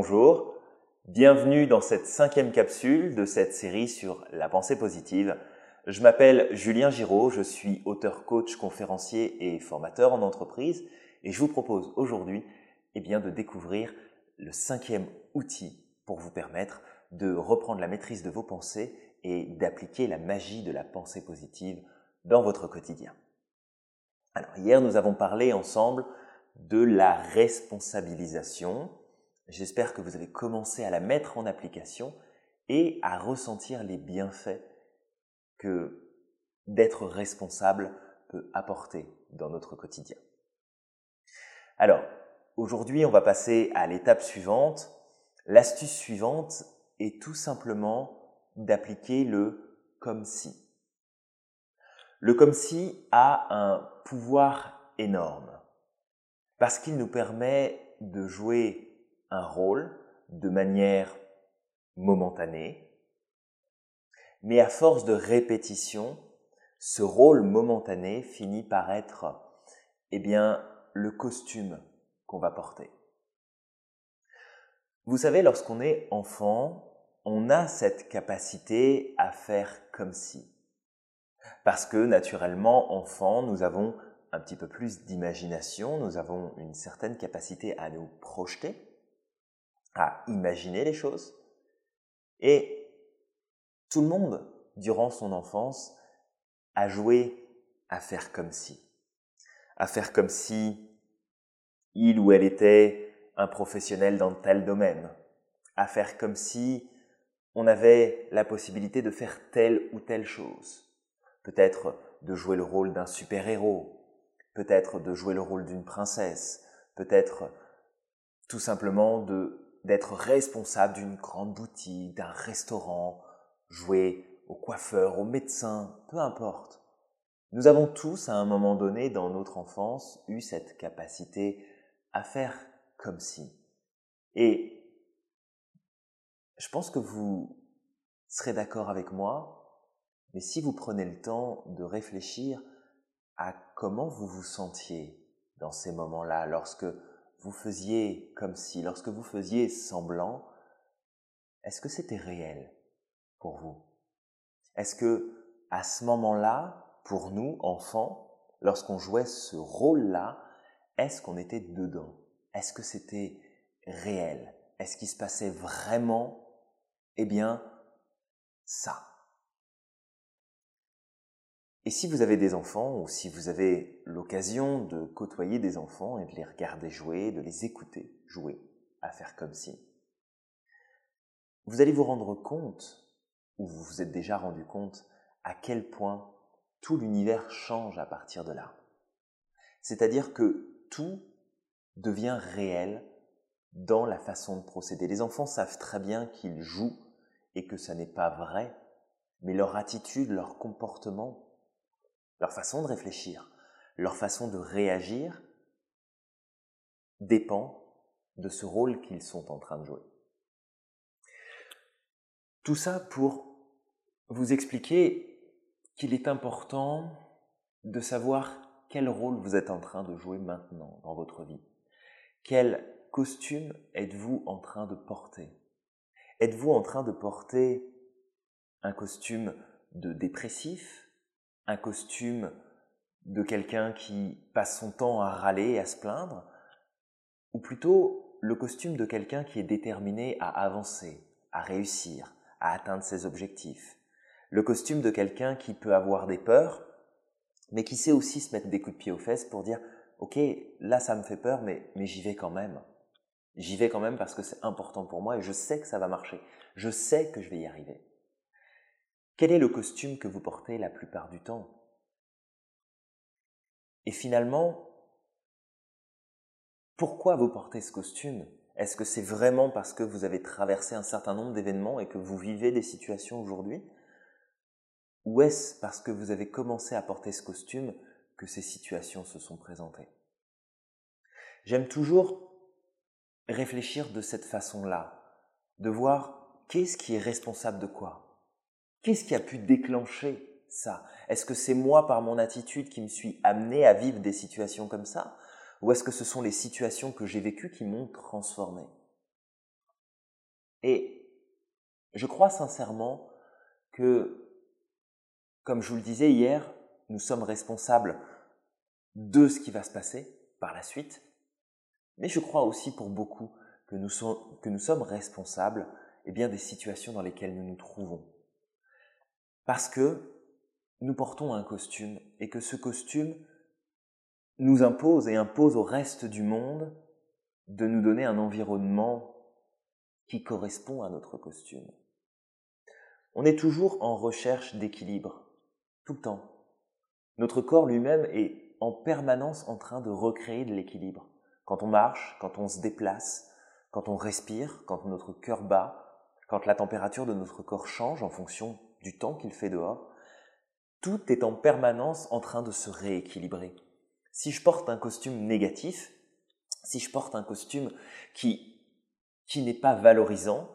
Bonjour, bienvenue dans cette cinquième capsule de cette série sur la pensée positive. Je m'appelle Julien Giraud, je suis auteur coach, conférencier et formateur en entreprise et je vous propose aujourd'hui eh bien, de découvrir le cinquième outil pour vous permettre de reprendre la maîtrise de vos pensées et d'appliquer la magie de la pensée positive dans votre quotidien. Alors hier nous avons parlé ensemble de la responsabilisation. J'espère que vous avez commencé à la mettre en application et à ressentir les bienfaits que d'être responsable peut apporter dans notre quotidien. Alors, aujourd'hui, on va passer à l'étape suivante. L'astuce suivante est tout simplement d'appliquer le comme si. Le comme si a un pouvoir énorme parce qu'il nous permet de jouer un rôle de manière momentanée, mais à force de répétition, ce rôle momentané finit par être, eh bien, le costume qu'on va porter. Vous savez, lorsqu'on est enfant, on a cette capacité à faire comme si. Parce que naturellement, enfant, nous avons un petit peu plus d'imagination, nous avons une certaine capacité à nous projeter, à imaginer les choses. Et tout le monde, durant son enfance, a joué à faire comme si. À faire comme si il ou elle était un professionnel dans tel domaine. À faire comme si on avait la possibilité de faire telle ou telle chose. Peut-être de jouer le rôle d'un super-héros, peut-être de jouer le rôle d'une princesse, peut-être tout simplement de d'être responsable d'une grande boutique, d'un restaurant, jouer au coiffeur, au médecin, peu importe. Nous avons tous à un moment donné dans notre enfance eu cette capacité à faire comme si. Et je pense que vous serez d'accord avec moi, mais si vous prenez le temps de réfléchir à comment vous vous sentiez dans ces moments-là, lorsque vous faisiez comme si, lorsque vous faisiez semblant, est-ce que c'était réel pour vous? Est-ce que à ce moment-là, pour nous, enfants, lorsqu'on jouait ce rôle-là, est-ce qu'on était dedans? Est-ce que c'était réel? Est-ce qu'il se passait vraiment, eh bien, ça? Et si vous avez des enfants ou si vous avez l'occasion de côtoyer des enfants et de les regarder jouer, de les écouter jouer, à faire comme si, vous allez vous rendre compte, ou vous vous êtes déjà rendu compte, à quel point tout l'univers change à partir de là. C'est-à-dire que tout devient réel dans la façon de procéder. Les enfants savent très bien qu'ils jouent et que ça n'est pas vrai, mais leur attitude, leur comportement leur façon de réfléchir, leur façon de réagir dépend de ce rôle qu'ils sont en train de jouer. Tout ça pour vous expliquer qu'il est important de savoir quel rôle vous êtes en train de jouer maintenant dans votre vie. Quel costume êtes-vous en train de porter? Êtes-vous en train de porter un costume de dépressif un costume de quelqu'un qui passe son temps à râler et à se plaindre, ou plutôt le costume de quelqu'un qui est déterminé à avancer, à réussir, à atteindre ses objectifs, le costume de quelqu'un qui peut avoir des peurs, mais qui sait aussi se mettre des coups de pied aux fesses pour dire Ok, là ça me fait peur, mais, mais j'y vais quand même. J'y vais quand même parce que c'est important pour moi et je sais que ça va marcher. Je sais que je vais y arriver. Quel est le costume que vous portez la plupart du temps? Et finalement, pourquoi vous portez ce costume? Est-ce que c'est vraiment parce que vous avez traversé un certain nombre d'événements et que vous vivez des situations aujourd'hui? Ou est-ce parce que vous avez commencé à porter ce costume que ces situations se sont présentées? J'aime toujours réfléchir de cette façon-là, de voir qu'est-ce qui est responsable de quoi? Qu'est-ce qui a pu déclencher ça? Est-ce que c'est moi par mon attitude qui me suis amené à vivre des situations comme ça? Ou est-ce que ce sont les situations que j'ai vécues qui m'ont transformé? Et je crois sincèrement que, comme je vous le disais hier, nous sommes responsables de ce qui va se passer par la suite, mais je crois aussi pour beaucoup que nous, sommes, responsables eh bien, des situations dans lesquelles nous nous trouvons. Parce que nous portons un costume et que ce costume nous impose et impose au reste du monde de nous donner un environnement qui correspond à notre costume. On est toujours en recherche d'équilibre, tout le temps. Notre corps lui-même est en permanence en train de recréer de l'équilibre. Quand on marche, quand on se déplace, quand on respire, quand notre cœur bat, quand la température de notre corps change en fonction du temps qu'il fait dehors, tout est en permanence en train de se rééquilibrer. Si je porte un costume négatif, si je porte un costume qui, qui n'est pas valorisant,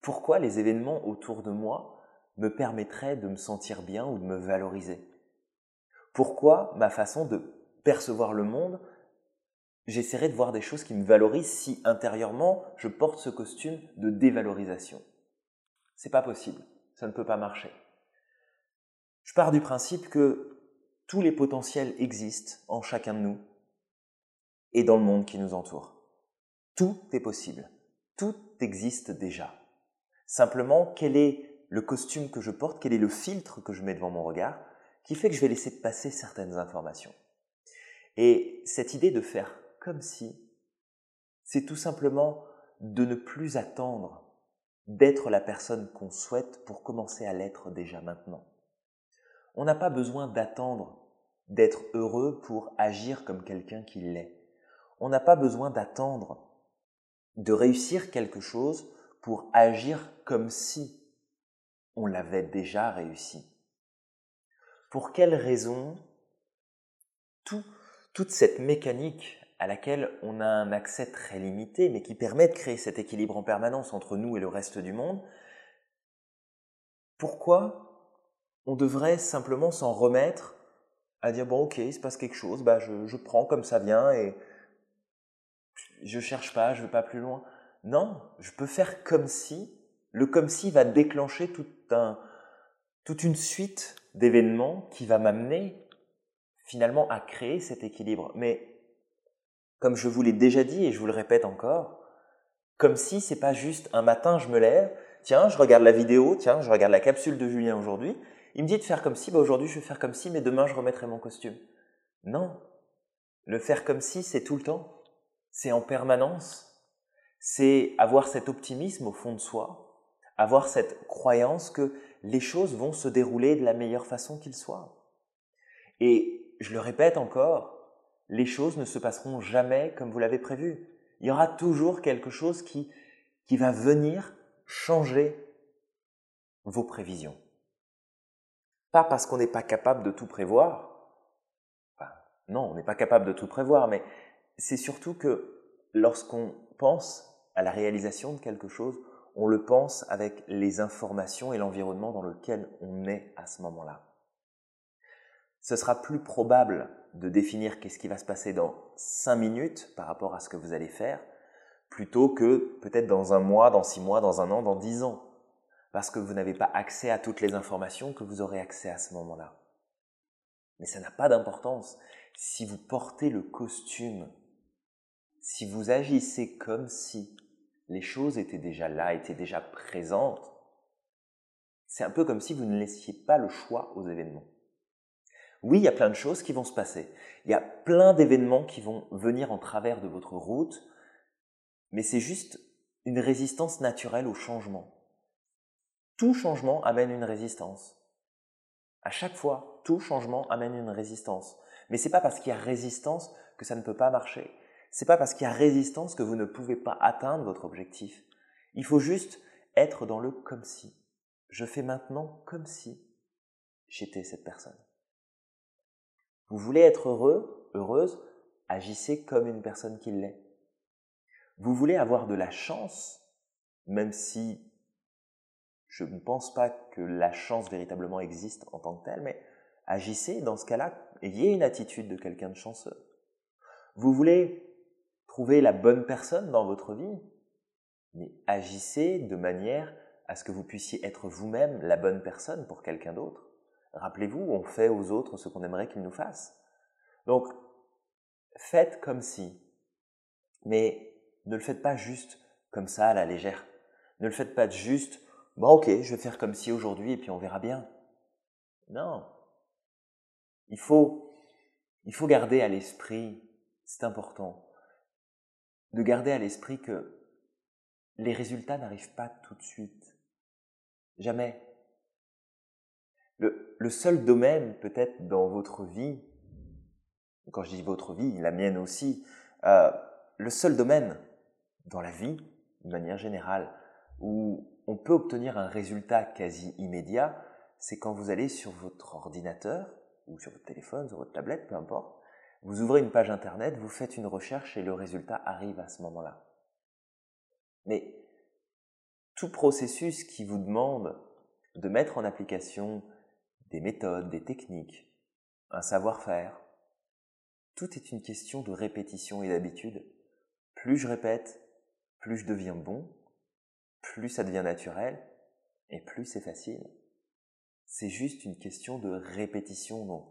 pourquoi les événements autour de moi me permettraient de me sentir bien ou de me valoriser? Pourquoi ma façon de percevoir le monde, j'essaierai de voir des choses qui me valorisent si intérieurement je porte ce costume de dévalorisation? C'est pas possible, ça ne peut pas marcher. Je pars du principe que tous les potentiels existent en chacun de nous et dans le monde qui nous entoure. Tout est possible. Tout existe déjà. Simplement, quel est le costume que je porte, quel est le filtre que je mets devant mon regard, qui fait que je vais laisser passer certaines informations. Et cette idée de faire comme si, c'est tout simplement de ne plus attendre d'être la personne qu'on souhaite pour commencer à l'être déjà maintenant. On n'a pas besoin d'attendre d'être heureux pour agir comme quelqu'un qui l'est. On n'a pas besoin d'attendre de réussir quelque chose pour agir comme si on l'avait déjà réussi. Pour quelle raison toute cette mécanique à laquelle on a un accès très limité, mais qui permet de créer cet équilibre en permanence entre nous et le reste du monde, pourquoi on devrait simplement s'en remettre à dire bon ok il se passe quelque chose bah je, prends comme ça vient et je cherche pas je vais pas plus loin. Non je peux faire comme si le comme si va déclencher toute une suite d'événements qui va m'amener finalement à créer cet équilibre. Mais comme je vous l'ai déjà dit et je vous le répète encore comme si c'est pas juste un matin je me lève tiens je regarde la vidéo tiens je regarde la capsule de Julien aujourd'hui il me dit de faire comme si, bah aujourd'hui je vais faire comme si, mais demain je remettrai mon costume. Non. Le faire comme si, c'est tout le temps. C'est en permanence. C'est avoir cet optimisme au fond de soi, avoir cette croyance que les choses vont se dérouler de la meilleure façon qu'il soit. Et je le répète encore, les choses ne se passeront jamais comme vous l'avez prévu. Il y aura toujours quelque chose qui, qui va venir changer vos prévisions. Pas parce qu'on n'est pas capable de tout prévoir. non, on n'est pas capable de tout prévoir, mais c'est surtout que lorsqu'on pense à la réalisation de quelque chose, on le pense avec les informations et l'environnement dans lequel on est à ce moment-là. Ce sera plus probable de définir qu'est-ce qui va se passer dans cinq minutes par rapport à ce que vous allez faire, plutôt que peut-être dans un mois, dans six mois, dans un an, dans dix ans parce que vous n'avez pas accès à toutes les informations que vous aurez accès à ce moment-là. Mais ça n'a pas d'importance. Si vous portez le costume, si vous agissez comme si les choses étaient déjà là, étaient déjà présentes, c'est un peu comme si vous ne laissiez pas le choix aux événements. Oui, il y a plein de choses qui vont se passer. Il y a plein d'événements qui vont venir en travers de votre route, mais c'est juste une résistance naturelle au changement. Tout changement amène une résistance. À chaque fois, tout changement amène une résistance. Mais c'est pas parce qu'il y a résistance que ça ne peut pas marcher. C'est pas parce qu'il y a résistance que vous ne pouvez pas atteindre votre objectif. Il faut juste être dans le comme si. Je fais maintenant comme si j'étais cette personne. Vous voulez être heureux, heureuse, agissez comme une personne qui l'est. Vous voulez avoir de la chance, même si je ne pense pas que la chance véritablement existe en tant que telle, mais agissez dans ce cas-là, ayez une attitude de quelqu'un de chanceux. Vous voulez trouver la bonne personne dans votre vie mais agissez de manière à ce que vous puissiez être vous-même la bonne personne pour quelqu'un d'autre. Rappelez-vous, on fait aux autres ce qu'on aimerait qu'ils nous fassent. Donc, faites comme si, mais ne le faites pas juste comme ça à la légère. Ne le faites pas juste, bon ok, je vais faire comme si aujourd'hui et puis on verra bien. Non. Il faut, il faut garder à l'esprit, c'est important, de garder à l'esprit que les résultats n'arrivent pas tout de suite. Jamais. Le, seul domaine peut-être dans votre vie, quand je dis votre vie, la mienne aussi, euh, le seul domaine dans la vie, de manière générale, où on peut obtenir un résultat quasi immédiat, c'est quand vous allez sur votre ordinateur, ou sur votre téléphone, sur votre tablette, peu importe, vous ouvrez une page internet, vous faites une recherche et le résultat arrive à ce moment-là. Mais tout processus qui vous demande de mettre en application des méthodes, des techniques, un savoir-faire, tout est une question de répétition et d'habitude. Plus je répète, plus je deviens bon, plus ça devient naturel, et plus c'est facile. C'est juste une question de répétition. Donc,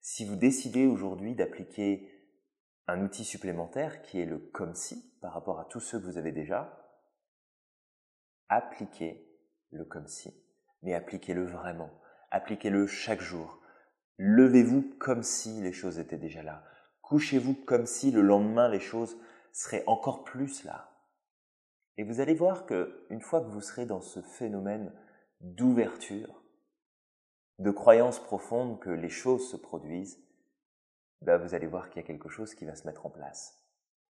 si vous décidez aujourd'hui d'appliquer un outil supplémentaire qui est le comme si par rapport à tous ceux que vous avez déjà, appliquez le comme si, mais appliquez-le vraiment. Appliquez-le chaque jour. Levez-vous comme si les choses étaient déjà là. Couchez-vous comme si le lendemain les choses seraient encore plus là. Et vous allez voir que une fois que vous serez dans ce phénomène d'ouverture, de croyance profonde que les choses se produisent, ben vous allez voir qu'il y a quelque chose qui va se mettre en place.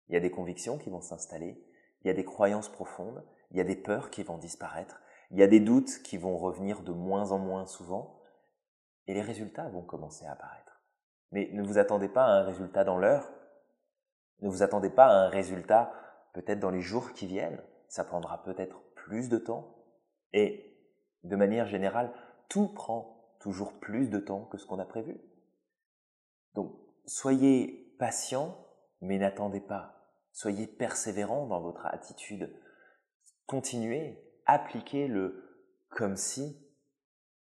Il y a des convictions qui vont s'installer, il y a des croyances profondes, il y a des peurs qui vont disparaître, il y a des doutes qui vont revenir de moins en moins souvent, et les résultats vont commencer à apparaître. Mais ne vous attendez pas à un résultat dans l'heure, ne vous attendez pas à un résultat peut-être dans les jours qui viennent, ça prendra peut-être plus de temps, et de manière générale, tout prend toujours plus de temps que ce qu'on a prévu. Donc, soyez patient, mais n'attendez pas. Soyez persévérant dans votre attitude continuez, appliquez le comme si,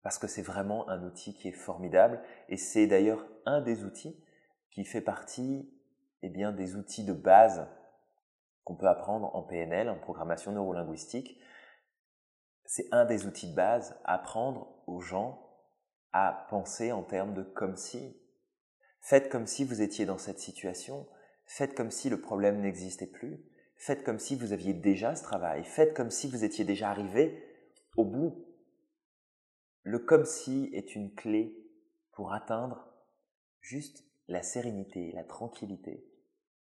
parce que c'est vraiment un outil qui est formidable et c'est d'ailleurs un des outils qui fait partie eh bien, des outils de base qu'on peut apprendre en PNL, en programmation neurolinguistique. C'est un des outils de base, apprendre aux gens à penser en termes de comme si. Faites comme si vous étiez dans cette situation, faites comme si le problème n'existait plus, Faites comme si vous aviez déjà ce travail. Faites comme si vous étiez déjà arrivé au bout. Le comme si est une clé pour atteindre juste la sérénité, la tranquillité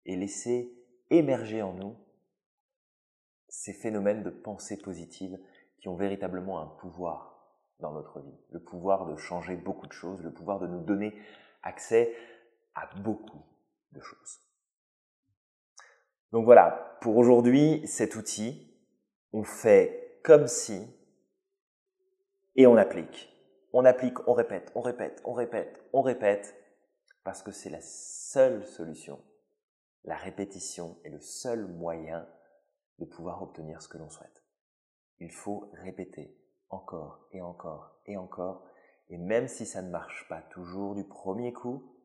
et laisser émerger en nous ces phénomènes de pensée positive qui ont véritablement un pouvoir dans notre vie, le pouvoir de changer beaucoup de choses, le pouvoir de nous donner accès à beaucoup de choses. Donc voilà, pour aujourd'hui, cet outil, on fait comme si et on applique. On applique, on répète, on répète, on répète, on répète, parce que c'est la seule solution. La répétition est le seul moyen de pouvoir obtenir ce que l'on souhaite. Il faut répéter encore et encore et encore, et même si ça ne marche pas toujours du premier coup,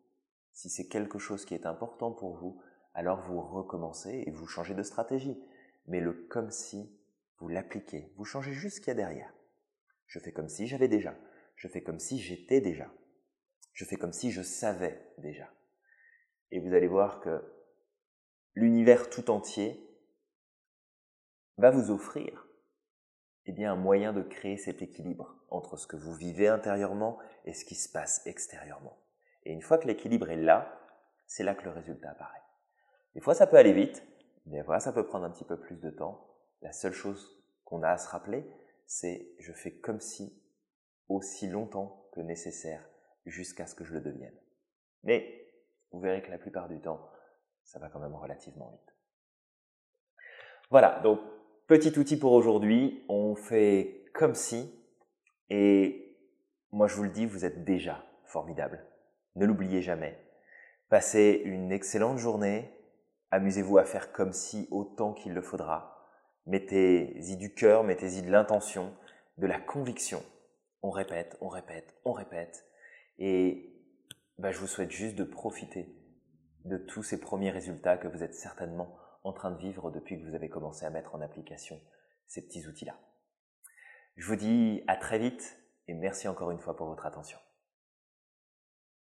si c'est quelque chose qui est important pour vous, alors vous recommencez et vous changez de stratégie. Mais le comme si, vous l'appliquez. Vous changez juste ce qu'il y a derrière. Je fais comme si j'avais déjà. Je fais comme si j'étais déjà. Je fais comme si je savais déjà. Et vous allez voir que l'univers tout entier va vous offrir eh bien, un moyen de créer cet équilibre entre ce que vous vivez intérieurement et ce qui se passe extérieurement. Et une fois que l'équilibre est là, c'est là que le résultat apparaît. Des fois, ça peut aller vite, des fois, ça peut prendre un petit peu plus de temps. La seule chose qu'on a à se rappeler, c'est je fais comme si aussi longtemps que nécessaire jusqu'à ce que je le devienne. Mais vous verrez que la plupart du temps, ça va quand même relativement vite. Voilà, donc petit outil pour aujourd'hui, on fait comme si, et moi je vous le dis, vous êtes déjà formidable. Ne l'oubliez jamais. Passez une excellente journée, Amusez-vous à faire comme si autant qu'il le faudra. Mettez-y du cœur, mettez-y de l'intention, de la conviction. On répète, on répète, on répète. Et bah, je vous souhaite juste de profiter de tous ces premiers résultats que vous êtes certainement en train de vivre depuis que vous avez commencé à mettre en application ces petits outils-là. Je vous dis à très vite et merci encore une fois pour votre attention.